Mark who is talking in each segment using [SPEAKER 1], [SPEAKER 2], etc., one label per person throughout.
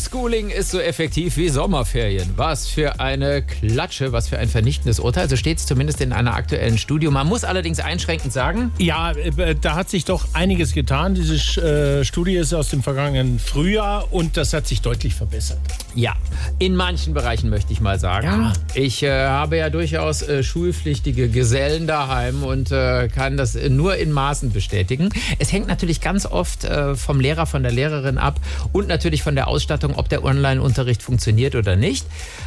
[SPEAKER 1] Homeschooling ist so effektiv wie Sommerferien. Was für eine Klatsche, was für ein vernichtendes Urteil. So steht es zumindest in einer aktuellen Studie. Man muss allerdings einschränkend sagen.
[SPEAKER 2] Ja, äh, da hat sich doch einiges getan. Diese äh, Studie ist aus dem vergangenen Frühjahr und das hat sich deutlich verbessert.
[SPEAKER 1] Ja, in manchen Bereichen möchte ich mal sagen. Ja. Ich äh, habe ja durchaus äh, schulpflichtige Gesellen daheim und äh, kann das nur in Maßen bestätigen. Es hängt natürlich ganz oft äh, vom Lehrer, von der Lehrerin ab und natürlich von der Ausstattung, ob der Online-Unterricht funktioniert oder nicht.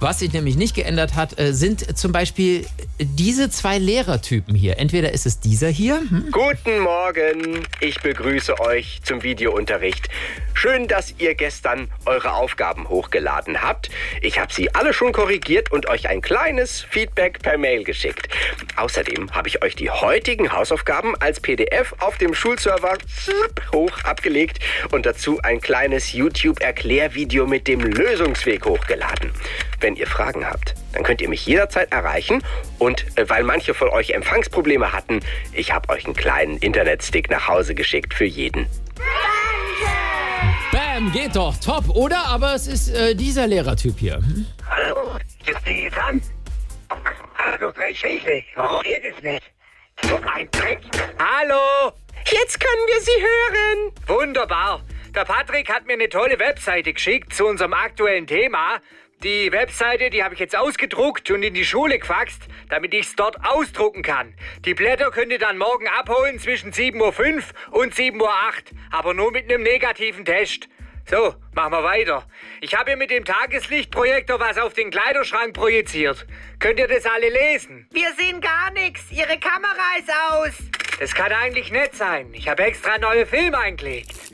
[SPEAKER 1] Was sich nämlich nicht geändert hat, äh, sind zum Beispiel diese zwei Lehrertypen hier. Entweder ist es dieser hier.
[SPEAKER 3] Hm? Guten Morgen, ich begrüße euch zum Videounterricht. Schön, dass ihr gestern eure Aufgaben hochgeladen habt. Ich habe sie alle schon korrigiert und euch ein kleines Feedback per Mail geschickt. Außerdem habe ich euch die heutigen Hausaufgaben als PDF auf dem Schulserver hoch abgelegt und dazu ein kleines YouTube-Erklärvideo mit dem Lösungsweg hochgeladen. Wenn ihr Fragen habt, dann könnt ihr mich jederzeit erreichen. Und äh, weil manche von euch Empfangsprobleme hatten, ich habe euch einen kleinen Internetstick nach Hause geschickt für jeden.
[SPEAKER 1] Bam, geht doch, top, oder? Aber es ist äh, dieser Lehrertyp hier. Hm?
[SPEAKER 4] Hallo, ist die an? Hallo, Schädel, warum geht es nicht? So ein Dreck.
[SPEAKER 3] Hallo, jetzt können wir Sie hören.
[SPEAKER 5] Wunderbar. Der Patrick hat mir eine tolle Webseite geschickt zu unserem aktuellen Thema. Die Webseite, die habe ich jetzt ausgedruckt und in die Schule gefaxt, damit ich es dort ausdrucken kann. Die Blätter könnt ihr dann morgen abholen zwischen 7.05 Uhr und 7.08 Uhr, aber nur mit einem negativen Test. So, machen wir weiter. Ich habe hier mit dem Tageslichtprojektor was auf den Kleiderschrank projiziert. Könnt ihr das alle lesen?
[SPEAKER 6] Wir sehen gar nichts. Ihre Kamera ist aus.
[SPEAKER 5] Das kann eigentlich nett sein. Ich habe extra neue Filme eingelegt.